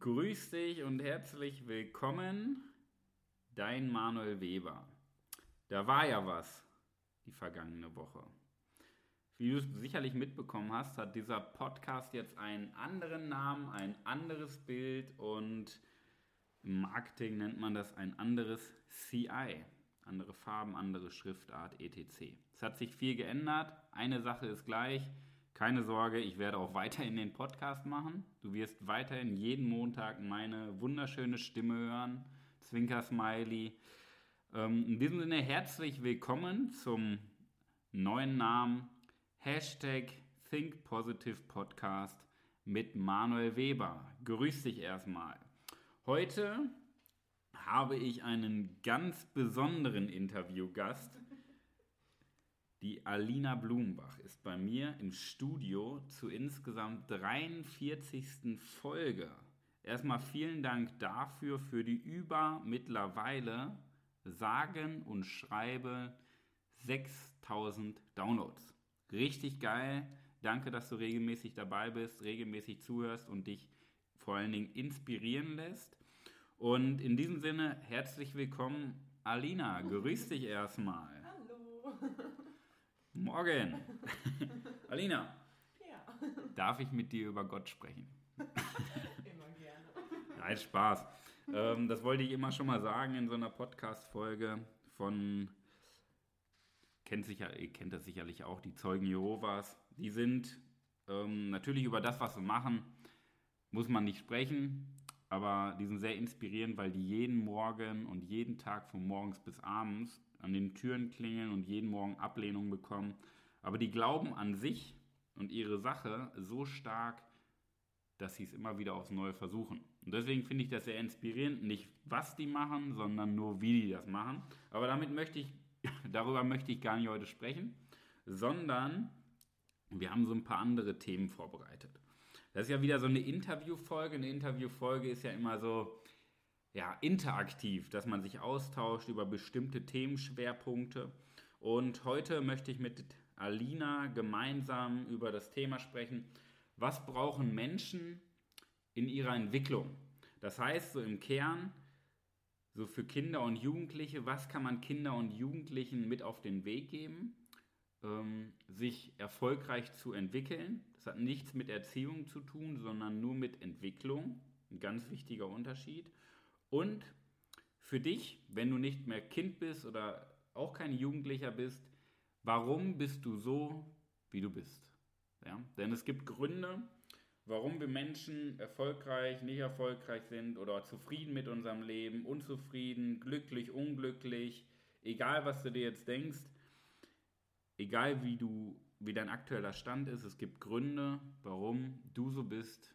Grüß dich und herzlich willkommen, dein Manuel Weber. Da war ja was die vergangene Woche. Wie du es sicherlich mitbekommen hast, hat dieser Podcast jetzt einen anderen Namen, ein anderes Bild und im Marketing nennt man das ein anderes CI. Andere Farben, andere Schriftart, etc. Es hat sich viel geändert. Eine Sache ist gleich. Keine Sorge, ich werde auch weiterhin den Podcast machen. Du wirst weiterhin jeden Montag meine wunderschöne Stimme hören. Zwinker Smiley. Ähm, in diesem Sinne herzlich willkommen zum neuen Namen Hashtag Think Positive Podcast mit Manuel Weber. Grüß dich erstmal. Heute habe ich einen ganz besonderen Interviewgast. Die Alina Blumenbach ist bei mir im Studio zur insgesamt 43. Folge. Erstmal vielen Dank dafür, für die über mittlerweile sagen und schreibe 6000 Downloads. Richtig geil. Danke, dass du regelmäßig dabei bist, regelmäßig zuhörst und dich vor allen Dingen inspirieren lässt. Und in diesem Sinne, herzlich willkommen, Alina. Grüß dich erstmal. Hallo. Morgen. Alina. Ja. Darf ich mit dir über Gott sprechen? Immer gerne. Nein, Spaß. Ähm, das wollte ich immer schon mal sagen in so einer Podcast-Folge von, kennt sicher, ihr kennt das sicherlich auch, die Zeugen Jehovas. Die sind ähm, natürlich über das, was sie machen, muss man nicht sprechen, aber die sind sehr inspirierend, weil die jeden Morgen und jeden Tag von morgens bis abends an den Türen klingeln und jeden Morgen Ablehnung bekommen. Aber die glauben an sich und ihre Sache so stark, dass sie es immer wieder aufs Neue versuchen. Und deswegen finde ich das sehr inspirierend, nicht was die machen, sondern nur wie die das machen. Aber damit möchte ich, darüber möchte ich gar nicht heute sprechen, sondern wir haben so ein paar andere Themen vorbereitet. Das ist ja wieder so eine Interviewfolge. Eine Interviewfolge ist ja immer so, ja, interaktiv, dass man sich austauscht über bestimmte Themenschwerpunkte. Und heute möchte ich mit Alina gemeinsam über das Thema sprechen, was brauchen Menschen in ihrer Entwicklung? Das heißt, so im Kern, so für Kinder und Jugendliche, was kann man Kinder und Jugendlichen mit auf den Weg geben, ähm, sich erfolgreich zu entwickeln? Das hat nichts mit Erziehung zu tun, sondern nur mit Entwicklung. Ein ganz wichtiger Unterschied. Und für dich, wenn du nicht mehr Kind bist oder auch kein Jugendlicher bist, warum bist du so, wie du bist? Ja? Denn es gibt Gründe, warum wir Menschen erfolgreich, nicht erfolgreich sind oder zufrieden mit unserem Leben, unzufrieden, glücklich, unglücklich, egal was du dir jetzt denkst, egal wie du, wie dein aktueller Stand ist, es gibt Gründe, warum du so bist,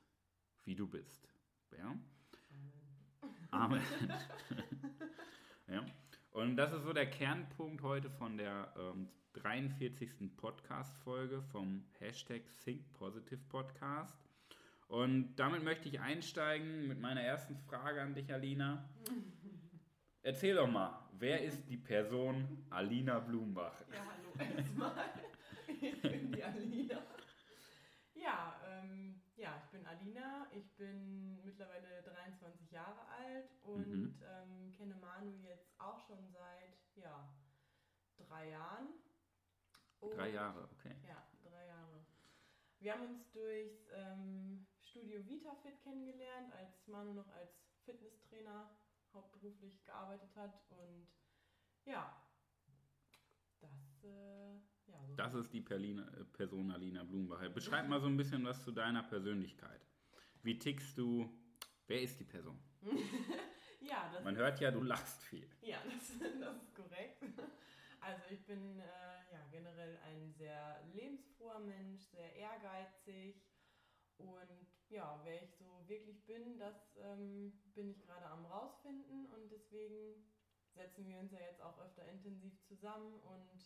wie du bist. Ja? Amen. ja. Und das ist so der Kernpunkt heute von der ähm, 43. Podcast-Folge vom Hashtag Think Positive Podcast. Und damit möchte ich einsteigen mit meiner ersten Frage an dich, Alina. Erzähl doch mal, wer ist die Person Alina Blumenbach? Ja, hallo erstmal. Ich bin die Alina. Ja, ähm, ja, ich bin Alina, ich bin mittlerweile 23 Jahre alt und Mhm. ähm, kenne Manu jetzt auch schon seit ja, drei Jahren. Und- Drei Jahre, okay. Ja, drei Jahre. Wir haben uns durchs ähm, Studio VitaFit kennengelernt, als Manu noch als Fitnesstrainer hauptberuflich gearbeitet hat und ja, das, äh, Das ist die Perlina, äh, Person Alina Blumenbach. Beschreib mal so ein bisschen was zu deiner Persönlichkeit. Wie tickst du? Wer ist die Person? ja, das Man hört ja, du lachst viel. Ja, das, das ist korrekt. Also ich bin äh, ja, generell ein sehr lebensfroher Mensch, sehr ehrgeizig und ja, wer ich so wirklich bin, das ähm, bin ich gerade am rausfinden und deswegen setzen wir uns ja jetzt auch öfter intensiv zusammen und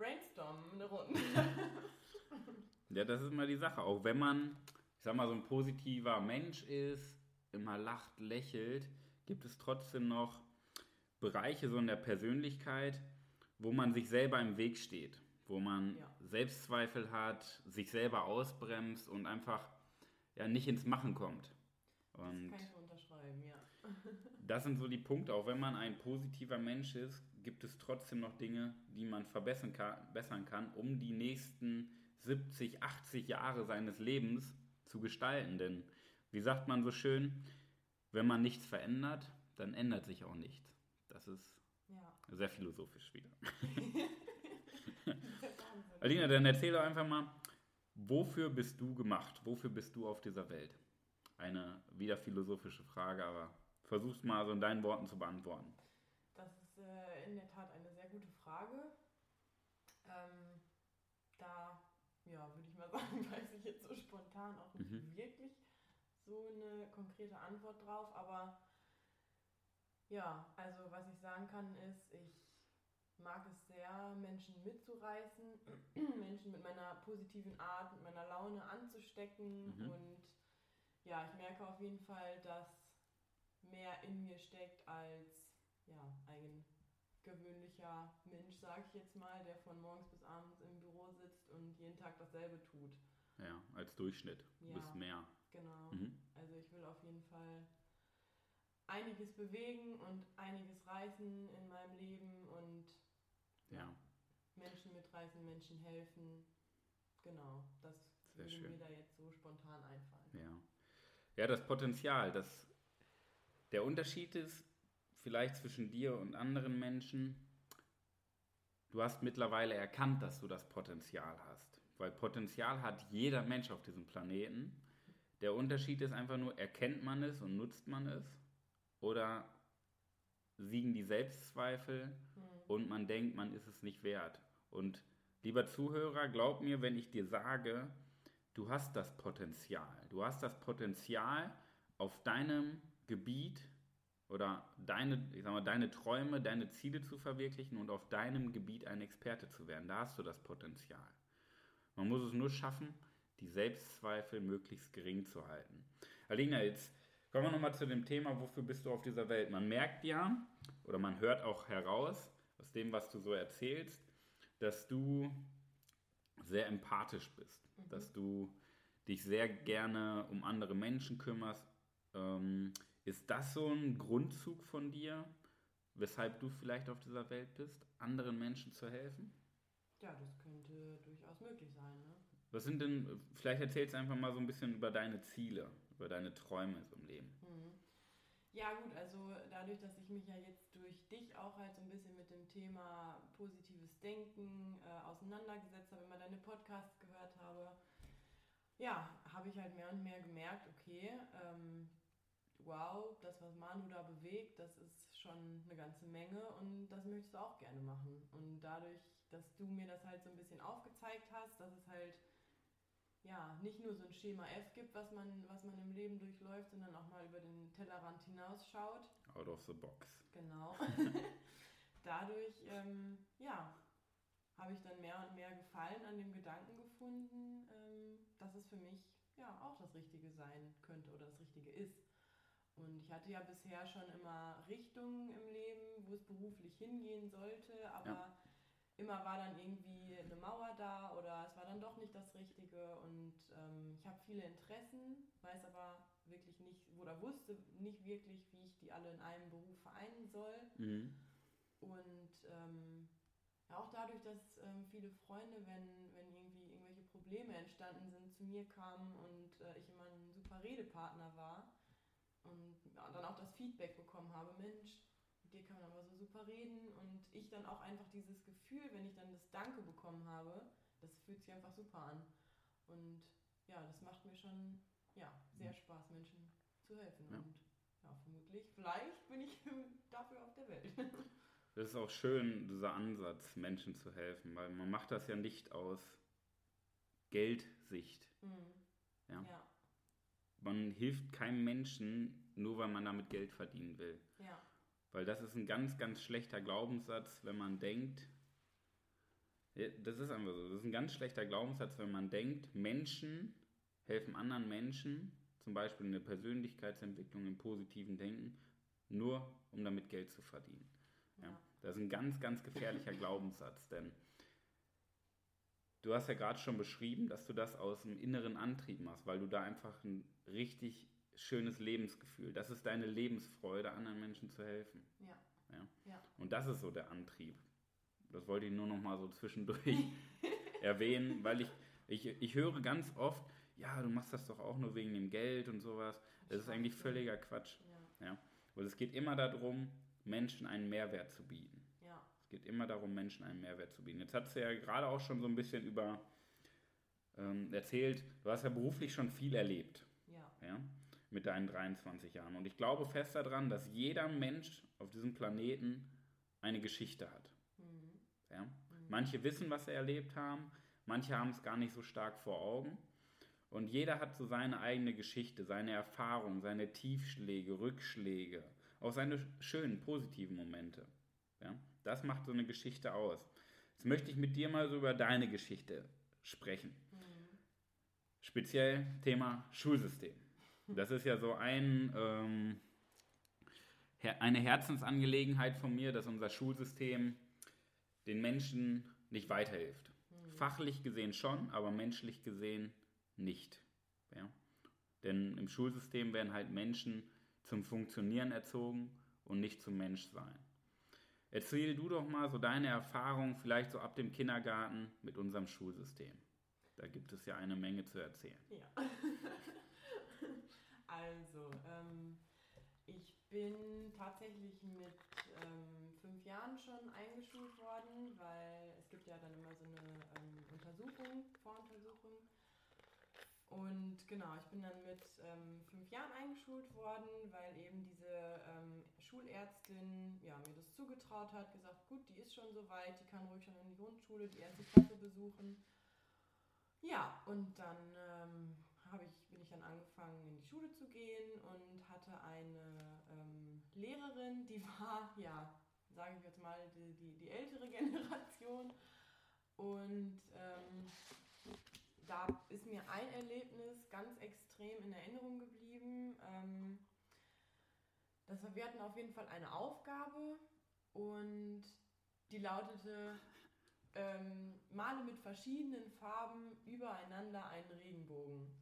brainstormen eine Runde. Ja, das ist immer die Sache. Auch wenn man, ich sag mal, so ein positiver Mensch ist, immer lacht, lächelt, gibt es trotzdem noch Bereiche so in der Persönlichkeit, wo man sich selber im Weg steht, wo man Ja. Selbstzweifel hat, sich selber ausbremst und einfach ja nicht ins Machen kommt. Und das kann ich unterschreiben, ja. das sind so die Punkte. Auch wenn man ein positiver Mensch ist, gibt es trotzdem noch Dinge, die man verbessern kann, bessern kann, um die nächsten 70, 80 Jahre seines Lebens zu gestalten. Denn, wie sagt man so schön, wenn man nichts verändert, dann ändert sich auch nichts. Das ist Ja. sehr philosophisch wieder. Alina, dann erzähl doch einfach mal, wofür bist du gemacht? Wofür bist du auf dieser Welt? Eine wieder philosophische Frage, aber versuch's mal so in deinen Worten zu beantworten. Äh, in der Tat eine sehr gute Frage. Ähm, da, ja, würde ich mal sagen, weiß ich jetzt so spontan auch nicht Mhm. wirklich so eine konkrete Antwort drauf. Aber ja, also was ich sagen kann ist, ich mag es sehr, Menschen mitzureißen, Menschen mit meiner positiven Art, mit meiner Laune anzustecken. Mhm. Und ja, ich merke auf jeden Fall, dass mehr in mir steckt als ja, ein gewöhnlicher Mensch, sage ich jetzt mal, der von morgens bis abends im Büro sitzt und jeden Tag dasselbe tut. Ja, als Durchschnitt. Du Ja. bist mehr. Genau. Mhm. Also ich will auf jeden Fall einiges bewegen und einiges reißen in meinem Leben und Ja, Menschen mitreißen, Menschen helfen. Genau, das Sehr würde schön. mir da jetzt so spontan einfallen. ja. Ja, das Potenzial, das, der Unterschied ist vielleicht zwischen dir und anderen Menschen, du hast mittlerweile erkannt, dass du das Potenzial hast. Weil Potenzial hat jeder Mensch auf diesem Planeten. Der Unterschied ist einfach nur, erkennt man es und nutzt man es? Oder siegen die Selbstzweifel Hm. und man denkt, man ist es nicht wert. Und lieber Zuhörer, glaub mir, wenn ich dir sage, du hast das Potenzial. Du hast das Potenzial, auf deinem Gebiet oder deine, ich sag mal, deine Träume, deine Ziele zu verwirklichen und auf deinem Gebiet ein Experte zu werden. Da hast du das Potenzial. Man muss es nur schaffen, die Selbstzweifel möglichst gering zu halten. Alina, jetzt kommen wir nochmal zu dem Thema, wofür bist du auf dieser Welt? Man merkt ja, oder man hört auch heraus, aus dem, was du so erzählst, dass du sehr empathisch bist, dass du dich sehr gerne um andere Menschen kümmerst. Ähm, ist das so ein Grundzug von dir, weshalb du vielleicht auf dieser Welt bist, anderen Menschen zu helfen? Ja, das könnte durchaus möglich sein. Ne? Was sind denn, vielleicht erzählst du einfach mal so ein bisschen über deine Ziele, über deine Träume so im Leben. Mhm. Ja gut, also dadurch, dass ich mich ja jetzt durch dich auch halt so ein bisschen mit dem Thema positives Denken äh, auseinandergesetzt habe, immer deine Podcasts gehört habe, ja, habe ich halt mehr und mehr gemerkt, okay, ähm, wow, das, was Manu da bewegt, das ist schon eine ganze Menge und das möchtest du auch gerne machen. Und dadurch, dass du mir das halt so ein bisschen aufgezeigt hast, dass es halt ja, nicht nur so ein Schema F gibt, was man, was man im Leben durchläuft, sondern auch mal über den Tellerrand hinausschaut. Out of the box. Genau. Dadurch, ähm, ja, habe ich dann mehr und mehr Gefallen an dem Gedanken gefunden, ähm, dass es für mich ja auch das Richtige sein könnte oder das Richtige ist. Und ich hatte ja bisher schon immer Richtungen im Leben, wo es beruflich hingehen sollte, aber Ja. immer war dann irgendwie eine Mauer da oder es war dann doch nicht das Richtige. Und ähm, ich habe viele Interessen, weiß aber wirklich nicht oder wusste nicht wirklich, wie ich die alle in einem Beruf vereinen soll. Mhm. Und ähm, ja, auch dadurch, dass ähm, viele Freunde, wenn, wenn irgendwie irgendwelche Probleme entstanden sind, zu mir kamen und äh, ich immer ein super Redepartner war und ja, dann auch das Feedback bekommen habe, Mensch, mit dir kann man aber so super reden und ich dann auch einfach dieses Gefühl, wenn ich dann das Danke bekommen habe, das fühlt sich einfach super an. Und ja, das macht mir schon ja, sehr Spaß, Menschen zu helfen. Ja. Und ja, vermutlich, vielleicht bin ich dafür auf der Welt. Das ist auch schön, dieser Ansatz, Menschen zu helfen, weil man macht das ja nicht aus Geldsicht. Mhm. Ja. ja. Man hilft keinem Menschen, nur weil man damit Geld verdienen will. Ja, Weil das ist ein ganz, ganz schlechter Glaubenssatz, wenn man denkt, das ist einfach so, das ist ein ganz schlechter Glaubenssatz, wenn man denkt, Menschen helfen anderen Menschen, zum Beispiel in der Persönlichkeitsentwicklung, im positiven Denken, nur um damit Geld zu verdienen. Ja. Ja. Das ist ein ganz, ganz gefährlicher Glaubenssatz, denn du hast ja gerade schon beschrieben, dass du das aus dem inneren Antrieb machst, weil du da einfach ein richtig schönes Lebensgefühl. Das ist deine Lebensfreude, anderen Menschen zu helfen. Ja. Ja. Ja. Und das ist so der Antrieb. Das wollte ich nur noch mal so zwischendurch erwähnen, weil ich, ich, ich höre ganz oft, ja, du machst das doch auch nur wegen dem Geld und sowas. Das ist eigentlich völliger Quatsch. Ja. Ja. Und es geht immer darum, Menschen einen Mehrwert zu bieten. Ja. Es geht immer darum, Menschen einen Mehrwert zu bieten. Jetzt hast du ja gerade auch schon so ein bisschen über ähm, erzählt, du hast ja beruflich schon viel erlebt, Ja. mit deinen 23 Jahren. Und ich glaube fest daran, dass jeder Mensch auf diesem Planeten eine Geschichte hat. Mhm. Ja? Manche wissen, was sie erlebt haben, manche haben es gar nicht so stark vor Augen. Und jeder hat so seine eigene Geschichte, seine Erfahrung, seine Tiefschläge, Rückschläge, auch seine schönen, positiven Momente. Ja? Das macht so eine Geschichte aus. Jetzt möchte ich mit dir mal so über deine Geschichte sprechen. Mhm. Speziell Thema Schulsystem. Das ist ja so ein, ähm, eine Herzensangelegenheit von mir, dass unser Schulsystem den Menschen nicht weiterhilft. Fachlich gesehen schon, aber menschlich gesehen nicht. Ja? Denn im Schulsystem werden halt Menschen zum Funktionieren erzogen und nicht zum Menschsein. Erzähl du doch mal so deine Erfahrung, vielleicht so ab dem Kindergarten mit unserem Schulsystem. Da gibt es ja eine Menge zu erzählen. Ja. also, ähm, ich bin tatsächlich mit ähm, fünf Jahren schon eingeschult worden, weil es gibt ja dann immer so eine ähm, Untersuchung, Voruntersuchung. Und genau, ich bin dann mit ähm, fünf Jahren eingeschult worden, weil eben diese ähm, Schulärztin ja, mir das zugetraut hat, gesagt, gut, die ist schon so weit, die kann ruhig schon in die Grundschule, die erste Klasse besuchen. Ja, und dann ähm, habe ich, bin ich dann angefangen, in die Schule zu gehen und hatte eine ähm, Lehrerin, die war, ja, sage ich jetzt mal, die, die, die ältere Generation. Und ähm, da ist mir ein Erlebnis ganz extrem in Erinnerung geblieben. Ähm, das war, wir hatten auf jeden Fall eine Aufgabe und die lautete, ähm, male mit verschiedenen Farben übereinander einen Regenbogen.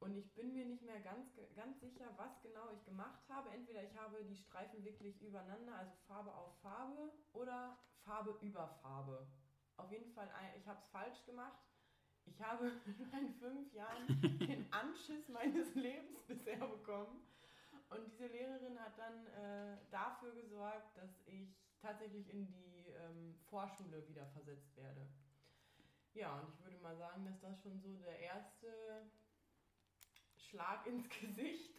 Und ich bin mir nicht mehr ganz, ganz sicher, was genau ich gemacht habe. Entweder ich habe die Streifen wirklich übereinander, also Farbe auf Farbe, oder Farbe über Farbe. Auf jeden Fall, ich habe es falsch gemacht. Ich habe in meinen fünf Jahren den Anschiss meines Lebens bisher bekommen. Und diese Lehrerin hat dann äh, dafür gesorgt, dass ich tatsächlich in die ähm, Vorschule wieder versetzt werde. Ja, und ich würde mal sagen, dass das schon so der erste Schlag ins Gesicht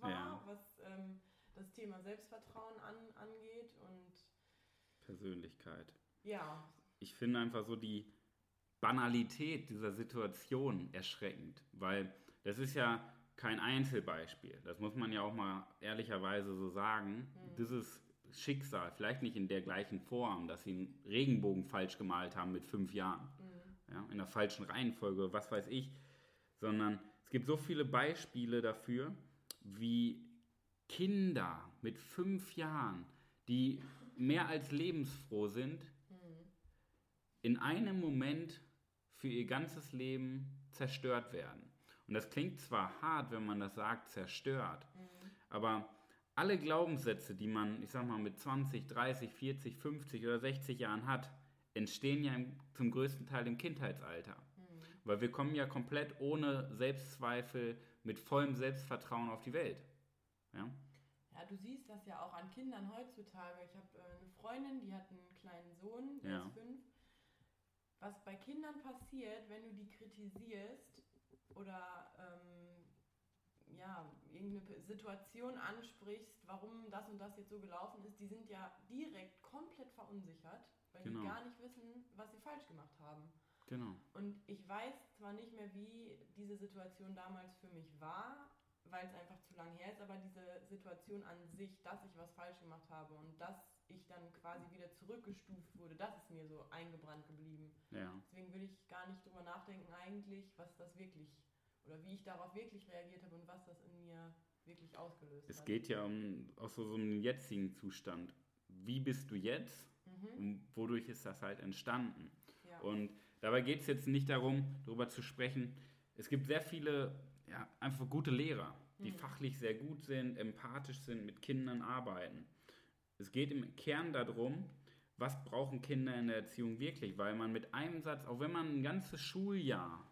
war, Ja. was ähm, das Thema Selbstvertrauen an, angeht. Und Persönlichkeit. ja, Ich finde einfach so die Banalität dieser Situation erschreckend, weil das ist ja kein Einzelbeispiel. Das muss man ja auch mal ehrlicherweise so sagen. Dieses Schicksal, vielleicht nicht in der gleichen Form, dass sie einen Regenbogen falsch gemalt haben mit fünf Jahren, ja, in der falschen Reihenfolge, was weiß ich, sondern es gibt so viele Beispiele dafür, wie Kinder mit fünf Jahren, die mehr als lebensfroh sind, in einem Moment für ihr ganzes Leben zerstört werden. Und das klingt zwar hart, wenn man das sagt, zerstört, aber alle Glaubenssätze, die man, ich sag mal, mit 20, 30, 40, 50 oder 60 Jahren hat, entstehen ja im, zum größten Teil im Kindheitsalter. Weil wir kommen ja komplett ohne Selbstzweifel, mit vollem Selbstvertrauen auf die Welt. Ja? Ja, du siehst das ja auch an Kindern heutzutage. Ich habe äh, eine Freundin, die hat einen kleinen Sohn, der Ja. ist fünf. Was bei Kindern passiert, wenn du die kritisierst oder ähm, ja, irgendeine Situation ansprichst, warum das und das jetzt so gelaufen ist, die sind ja direkt komplett verunsichert, weil Genau. die gar nicht wissen, was sie falsch gemacht haben. Genau. Und ich weiß zwar nicht mehr, wie diese Situation damals für mich war, weil es einfach zu lange her ist, aber diese Situation an sich, dass ich was falsch gemacht habe und dass ich dann quasi wieder zurückgestuft wurde, das ist mir so eingebrannt geblieben. Ja. Deswegen will ich gar nicht drüber nachdenken eigentlich, was das wirklich oder wie ich darauf wirklich reagiert habe und was das in mir wirklich ausgelöst Es hat. geht ja um auch so, so einen jetzigen Zustand. Wie bist du jetzt Mhm. und wodurch ist das halt entstanden? Ja. Und dabei geht es jetzt nicht darum, darüber zu sprechen. Es gibt sehr viele, ja, einfach gute Lehrer. die mhm. fachlich sehr gut sind, empathisch sind, mit Kindern arbeiten. Es geht im Kern darum, was brauchen Kinder in der Erziehung wirklich, weil man mit einem Satz, auch wenn man ein ganzes Schuljahr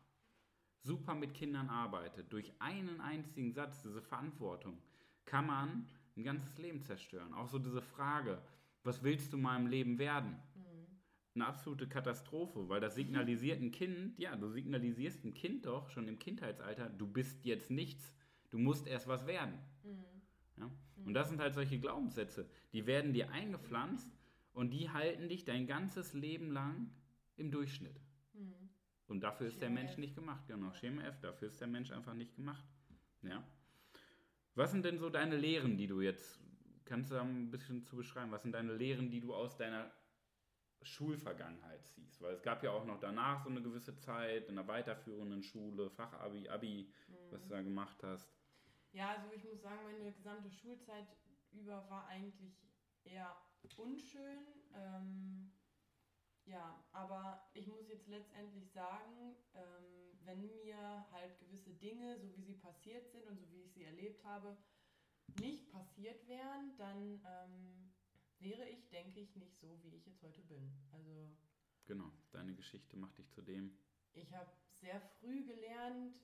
super mit Kindern arbeitet, durch einen einzigen Satz, diese Verantwortung, kann man ein ganzes Leben zerstören. Auch so diese Frage, was willst du mal im Leben werden? Eine absolute Katastrophe, weil das signalisiert ein Kind, ja, du signalisierst ein Kind doch schon im Kindheitsalter, du bist jetzt nichts, du musst erst was werden. Mhm. Ja? Und das sind halt solche Glaubenssätze, die werden dir eingepflanzt und die halten dich dein ganzes Leben lang im Durchschnitt. Mhm. Und dafür ist Schema der Mensch F. nicht gemacht, genau. Schema F, dafür ist der Mensch einfach nicht gemacht. Ja. Was sind denn so deine Lehren, die du jetzt, kannst du da ein bisschen zu beschreiben, was sind deine Lehren, die du aus deiner Schulvergangenheit ziehst? Weil es gab ja auch noch danach so eine gewisse Zeit in der weiterführenden Schule, Fachabi, Abi, mhm. was du da gemacht hast. Ja, also ich muss sagen, meine gesamte Schulzeit über war eigentlich eher unschön. Ähm, ja, aber ich muss jetzt letztendlich sagen, ähm, wenn mir halt gewisse Dinge, so wie sie passiert sind und so wie ich sie erlebt habe, nicht passiert wären, dann ähm, wäre ich, denke ich, nicht so, wie ich jetzt heute bin. Also genau, deine Geschichte macht dich zu dem. Ich habe sehr früh gelernt,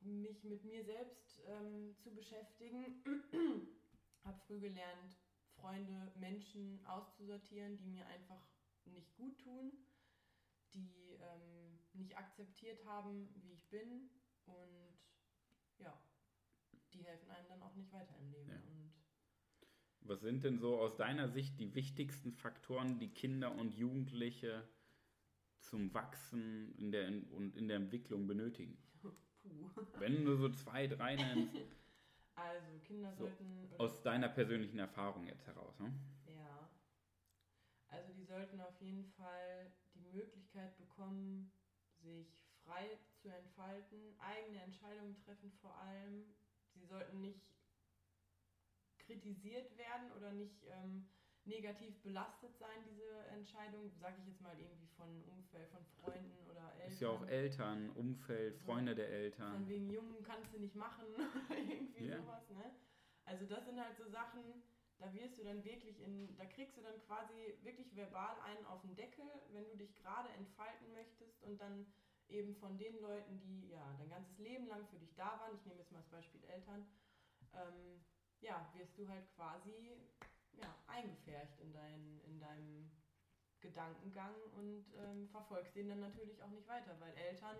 mich mit mir selbst ähm, zu beschäftigen. habe früh gelernt, Freunde, Menschen auszusortieren, die mir einfach nicht gut tun, die ähm, nicht akzeptiert haben, wie ich bin und ja, die helfen einem dann auch nicht weiter im Leben. Ja. Und Was sind denn so aus deiner Sicht die wichtigsten Faktoren, die Kinder und Jugendliche zum Wachsen in der, und in der Entwicklung benötigen? Puh. Wenn du so zwei, drei nennst. Also Kinder so, sollten. Aus deiner persönlichen Erfahrung jetzt heraus, ne? Ja. Also die sollten auf jeden Fall die Möglichkeit bekommen, sich frei zu entfalten, eigene Entscheidungen treffen vor allem. Sie sollten nicht kritisiert werden oder nicht ähm, negativ belastet sein, diese Entscheidung, sage ich jetzt mal irgendwie von Umfeld, von Freunden oder Eltern. Ist ja auch Eltern, Umfeld, Freunde der Eltern. Von wegen Jungen kannst du nicht machen oder irgendwie yeah. sowas, ne? Also das sind halt so Sachen, da wirst du dann wirklich in, da kriegst du dann quasi wirklich verbal einen auf den Deckel, wenn du dich gerade entfalten möchtest und dann eben von den Leuten, die ja dein ganzes Leben lang für dich da waren, ich nehme jetzt mal das Beispiel Eltern, ähm, ja, wirst du halt quasi ja, eingefärcht in, dein, in deinem Gedankengang und ähm, verfolgst den dann natürlich auch nicht weiter, weil Eltern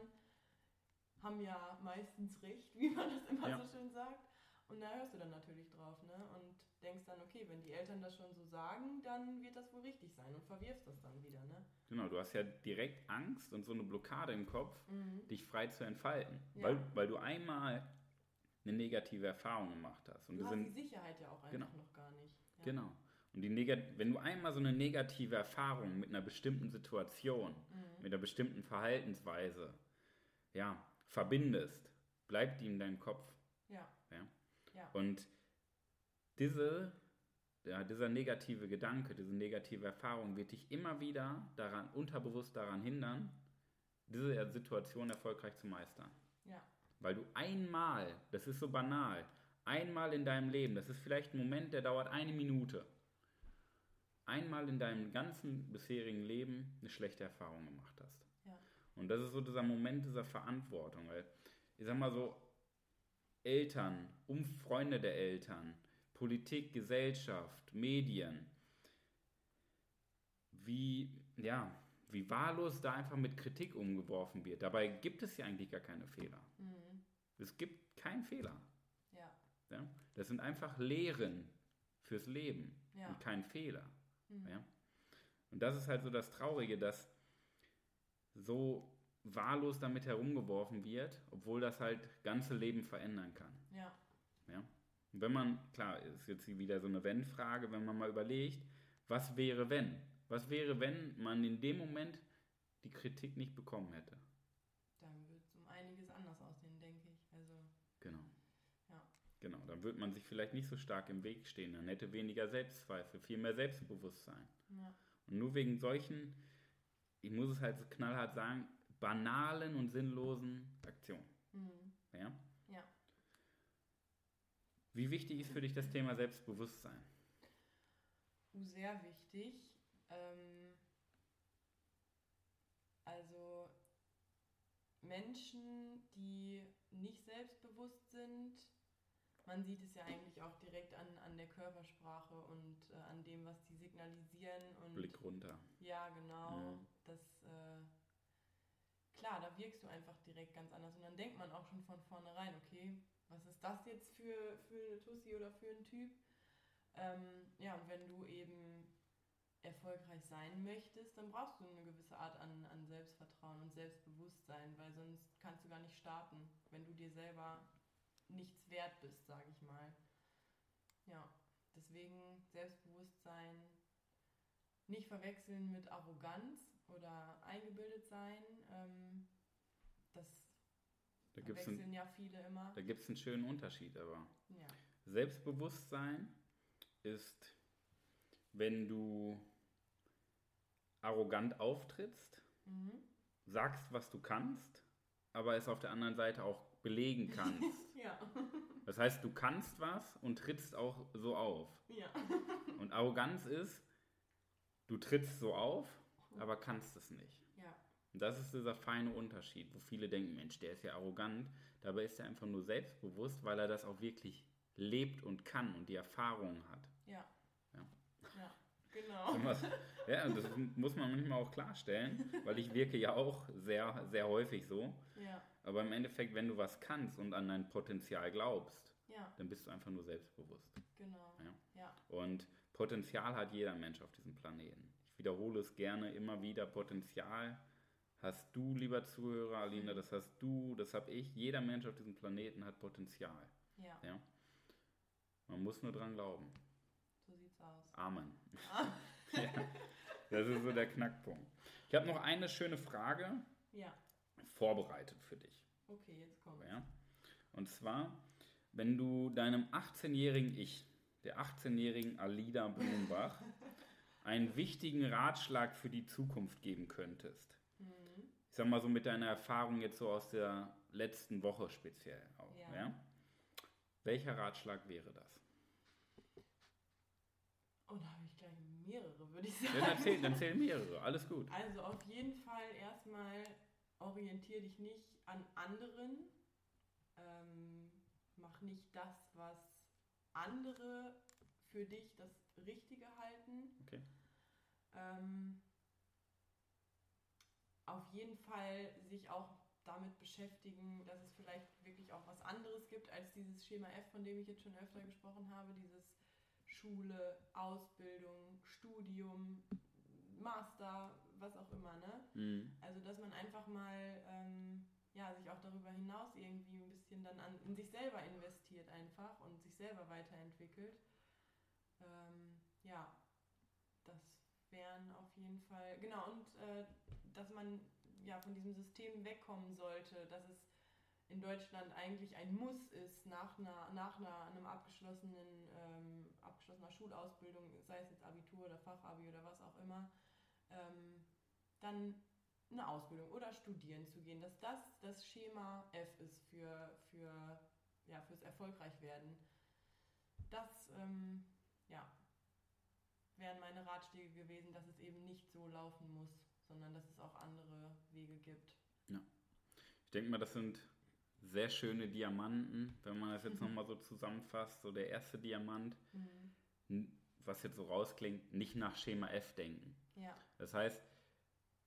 haben ja meistens recht, wie man das immer ja. so schön sagt. Und da hörst du dann natürlich drauf, ne? Und denkst dann, okay, wenn die Eltern das schon so sagen, dann wird das wohl richtig sein und verwirfst das dann wieder, ne? Genau, du hast ja direkt Angst und so eine Blockade im Kopf, mhm. dich frei zu entfalten. Ja. Weil, weil du einmal eine negative Erfahrung gemacht hast. Und du hast sind, die Sicherheit ja auch einfach genau. noch gar nicht. Genau. Und die Negat wenn du einmal so eine negative Erfahrung mit einer bestimmten Situation, mhm. mit einer bestimmten Verhaltensweise, ja, verbindest, bleibt die in deinem Kopf. Ja. ja? ja. Und diese, ja, dieser negative Gedanke, diese negative Erfahrung wird dich immer wieder daran, unterbewusst daran hindern, diese Situation erfolgreich zu meistern. Ja. Weil du einmal, das ist so banal, einmal in deinem Leben, das ist vielleicht ein Moment, der dauert eine Minute, einmal in deinem ganzen bisherigen Leben eine schlechte Erfahrung gemacht hast. Ja. Und das ist so dieser Moment dieser Verantwortung, weil ich sag mal so, Eltern, um Freunde der Eltern, Politik, Gesellschaft, Medien, wie, ja, wie wahllos da einfach mit Kritik umgeworfen wird. Dabei gibt es ja eigentlich gar keine Fehler. Mhm. Es gibt keinen Fehler. Ja? Das sind einfach Lehren fürs Leben ja. und kein Fehler. Mhm. Ja? Und das ist halt so das Traurige, dass so wahllos damit herumgeworfen wird, obwohl das halt ganze Leben verändern kann. Ja. ja? Und wenn man, klar, ist jetzt wieder so eine Wenn-Frage, wenn man mal überlegt, was wäre wenn? Was wäre, wenn man in dem Moment die Kritik nicht bekommen hätte? Genau, dann würde man sich vielleicht nicht so stark im Weg stehen. Dann hätte weniger Selbstzweifel, viel mehr Selbstbewusstsein. Ja. Und nur wegen solchen, ich muss es halt so knallhart sagen, banalen und sinnlosen Aktionen. Mhm. Ja? Ja. Wie wichtig ist für dich das Thema Selbstbewusstsein? Sehr wichtig. Ähm, also Menschen, die nicht selbstbewusst sind, man sieht es ja eigentlich auch direkt an, an der Körpersprache und äh, an dem, was die signalisieren. Und Blick runter. Ja, genau. Ja. Das, äh, klar, da wirkst du einfach direkt ganz anders. Und dann denkt man auch schon von vornherein, okay, was ist das jetzt für, für eine Tussi oder für ein Typ? Ähm, ja, und wenn du eben erfolgreich sein möchtest, dann brauchst du eine gewisse Art an, an Selbstvertrauen und Selbstbewusstsein, weil sonst kannst du gar nicht starten, wenn du dir selber nichts wert bist, sage ich mal. Ja, deswegen Selbstbewusstsein nicht verwechseln mit Arroganz oder eingebildet sein. Ähm, das da verwechseln ein, ja viele immer. Da gibt es einen schönen Unterschied aber. Ja. Selbstbewusstsein ist, wenn du arrogant auftrittst, mhm. sagst, was du kannst, aber es auf der anderen Seite auch belegen kannst. ja. Das heißt, du kannst was und trittst auch so auf. Ja. Und Arroganz ist, du trittst so auf, aber kannst es nicht. Ja. Und das ist dieser feine Unterschied, wo viele denken, Mensch, der ist ja arrogant. Dabei ist er einfach nur selbstbewusst, weil er das auch wirklich lebt und kann und die Erfahrungen hat. Ja. Genau. ja, das muss man manchmal auch klarstellen, weil ich wirke ja auch sehr, sehr häufig so. Ja. Aber im Endeffekt, wenn du was kannst und an dein Potenzial glaubst, ja. dann bist du einfach nur selbstbewusst. Genau. Ja? ja. Und Potenzial hat jeder Mensch auf diesem Planeten. Ich wiederhole es gerne immer wieder. Potenzial hast du, lieber Zuhörer, Alina, das hast du, das habe ich. Jeder Mensch auf diesem Planeten hat Potenzial. Ja. ja? Man muss nur dran glauben. So sieht's aus. Amen. Ah. ja, das ist so der Knackpunkt. Ich habe noch eine schöne Frage ja. vorbereitet für dich. Okay, jetzt kommt. Ja? Und zwar, wenn du deinem 18-jährigen Ich, der 18-jährigen Alida Blumenbach, einen wichtigen Ratschlag für die Zukunft geben könntest. Mhm. Ich sag mal so mit deiner Erfahrung jetzt so aus der letzten Woche speziell auch. Ja. Welcher Ratschlag wäre das? Oh, da habe ich gleich mehrere, würde ich sagen. Dann erzähl, dann zähl mehrere, alles gut. Also auf jeden Fall erstmal orientiere dich nicht an anderen. Ähm, mach nicht das, was andere für dich das Richtige halten. Okay. Ähm, auf jeden Fall sich auch damit beschäftigen, dass es vielleicht wirklich auch was anderes gibt als dieses Schema F, von dem ich jetzt schon öfter gesprochen habe, dieses Schule, Ausbildung, Studium, Master, was auch immer, ne? Mhm. Also dass man einfach mal ähm, ja, sich auch darüber hinaus irgendwie ein bisschen dann an, in sich selber investiert einfach und sich selber weiterentwickelt. Ähm, ja, das wären auf jeden Fall, genau, und äh, dass man ja von diesem System wegkommen sollte, dass es in Deutschland eigentlich ein Muss ist, nach, einer, nach einer, einem abgeschlossenen, ähm, abgeschlossener Schulausbildung, sei es jetzt Abitur oder Fachabi oder was auch immer, ähm, dann eine Ausbildung oder studieren zu gehen, dass das das Schema F ist für, für ja, fürs Erfolgreichwerden. Das ähm, ja, wären meine Ratschläge gewesen, dass es eben nicht so laufen muss, sondern dass es auch andere Wege gibt. Ja. Ich denke mal, das sind sehr schöne Diamanten, wenn man das jetzt mhm. nochmal so zusammenfasst. So der erste Diamant, mhm. was jetzt so rausklingt, nicht nach Schema F denken. Ja. Das heißt,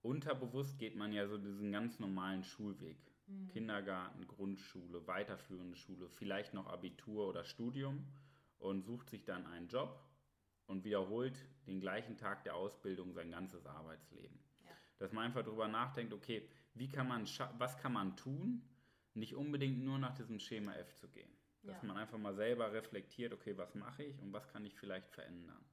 unterbewusst geht man ja so diesen ganz normalen Schulweg. Mhm. Kindergarten, Grundschule, weiterführende Schule, vielleicht noch Abitur oder Studium und sucht sich dann einen Job und wiederholt den gleichen Tag der Ausbildung sein ganzes Arbeitsleben. Ja. Dass man einfach darüber nachdenkt, okay, wie kann man was kann man tun, nicht unbedingt nur nach diesem Schema F zu gehen. Dass ja. man einfach mal selber reflektiert, okay, was mache ich und was kann ich vielleicht verändern.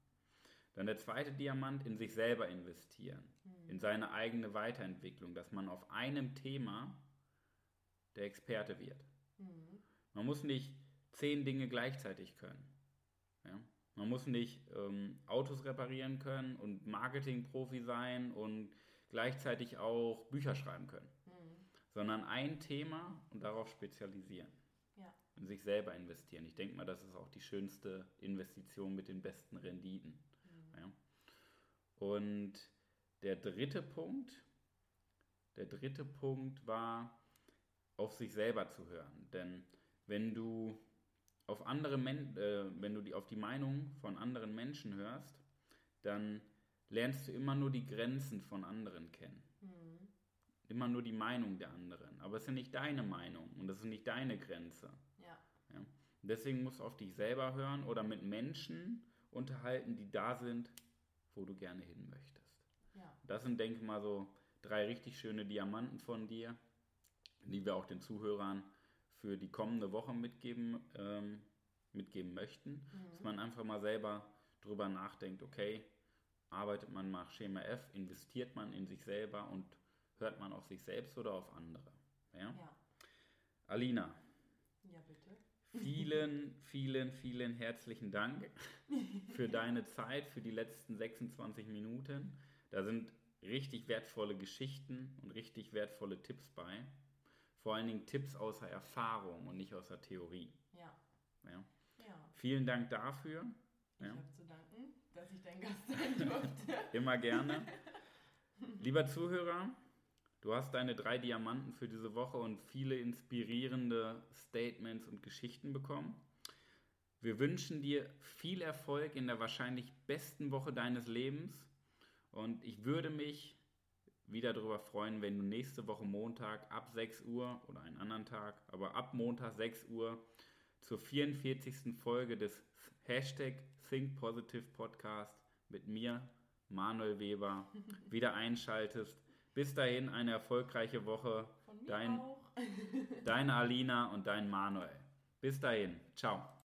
Dann der zweite Diamant, in sich selber investieren, mhm. in seine eigene Weiterentwicklung, dass man auf einem Thema der Experte wird. Mhm. Man muss nicht zehn Dinge gleichzeitig können. Ja? Man muss nicht ähm, Autos reparieren können und Marketingprofi sein und gleichzeitig auch Bücher schreiben können. Sondern ein Thema und darauf spezialisieren. Ja. in sich selber investieren. Ich denke mal, das ist auch die schönste Investition mit den besten Renditen. Mhm. Ja. Und der dritte Punkt, der dritte Punkt war, auf sich selber zu hören. Denn wenn du auf andere Men äh, wenn du die, auf die Meinung von anderen Menschen hörst, dann lernst du immer nur die Grenzen von anderen kennen. Mhm. Immer nur die Meinung der anderen. Aber es ist ja nicht deine Meinung und es ist nicht deine Grenze. Ja. Ja? Deswegen musst du auf dich selber hören oder mit Menschen unterhalten, die da sind, wo du gerne hin möchtest. Ja. Das sind, denke ich mal, so drei richtig schöne Diamanten von dir, die wir auch den Zuhörern für die kommende Woche mitgeben, ähm, mitgeben möchten. Dass Mhm. man einfach mal selber drüber nachdenkt, okay, arbeitet man nach Schema F, investiert man in sich selber und hört man auf sich selbst oder auf andere. Ja? Ja. Alina, Ja, bitte. vielen, vielen, vielen herzlichen Dank für deine Zeit, für die letzten 26 Minuten. Da sind richtig wertvolle Geschichten und richtig wertvolle Tipps bei. Vor allen Dingen Tipps aus der Erfahrung und nicht aus der Theorie. Ja. Ja. Ja. Vielen Dank dafür. Ich Ja. habe zu danken, dass ich dein Gast sein durfte. Immer gerne. Lieber Zuhörer, du hast deine drei Diamanten für diese Woche und viele inspirierende Statements und Geschichten bekommen. Wir wünschen dir viel Erfolg in der wahrscheinlich besten Woche deines Lebens und ich würde mich wieder darüber freuen, wenn du nächste Woche Montag ab 6 Uhr oder einen anderen Tag, aber ab Montag 6 Uhr zur 44. Folge des Hashtag Think Positive Podcast mit mir, Manuel Weber, wieder einschaltest. Bis dahin eine erfolgreiche Woche. Von mir Dein- auch. Deine Alina und dein Manuel. Bis dahin. Ciao.